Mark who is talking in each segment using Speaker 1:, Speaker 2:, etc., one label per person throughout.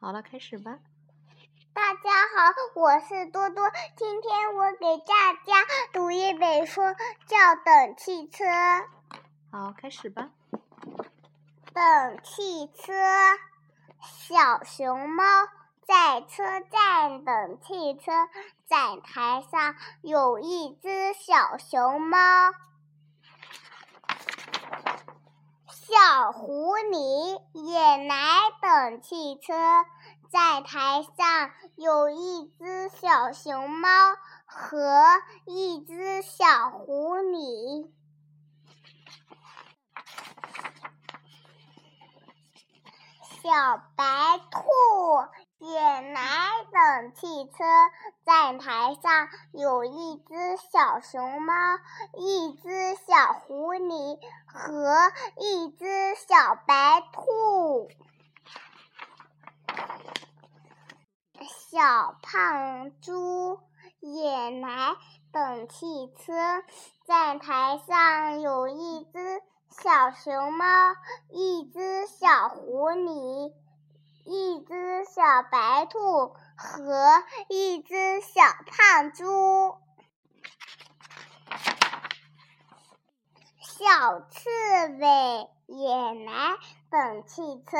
Speaker 1: 好了，开始吧。
Speaker 2: 大家好，我是多多。今天我给大家读一本书，叫《等汽车》。
Speaker 1: 好，开始吧。
Speaker 2: 等汽车，小熊猫在车站等汽车，站台上有一只小熊猫。狐狸也来等汽车，在台上有一只小熊猫和一只小狐狸。小白兔也来等汽车，在台上有一只小熊猫、一只小狐狸和一只小白兔。小胖猪也来等汽车，在台上有一只。小熊猫，一只小狐狸，一只小白兔和一只小胖猪。小刺猬也来等汽车，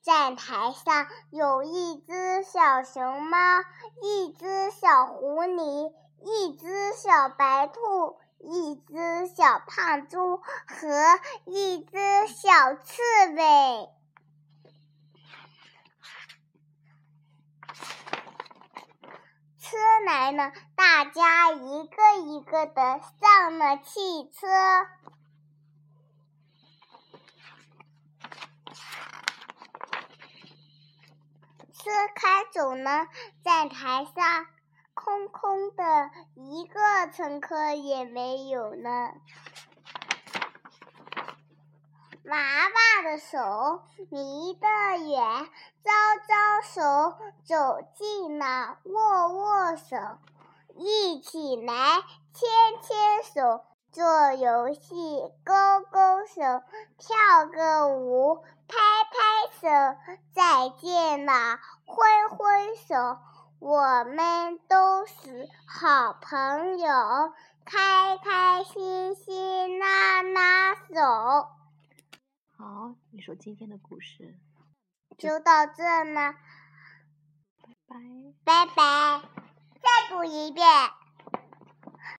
Speaker 2: 站台上有一只小熊猫，一只小狐狸，一只小白兔。一只小胖猪和一只小刺猬，车来了，大家一个一个的上了汽车。车开走了，在台上。空空的，一个乘客也没有呢。娃娃的手离得远，招招手，走近了，握握手，一起来牵牵手，做游戏，勾勾手，跳个舞，拍拍手，再见了，挥挥手。我们都是好朋友，开开心心拉拉手。
Speaker 1: 好，你说今天的故事
Speaker 2: 就到这呢。
Speaker 1: 拜拜。
Speaker 2: 拜拜，再读一遍。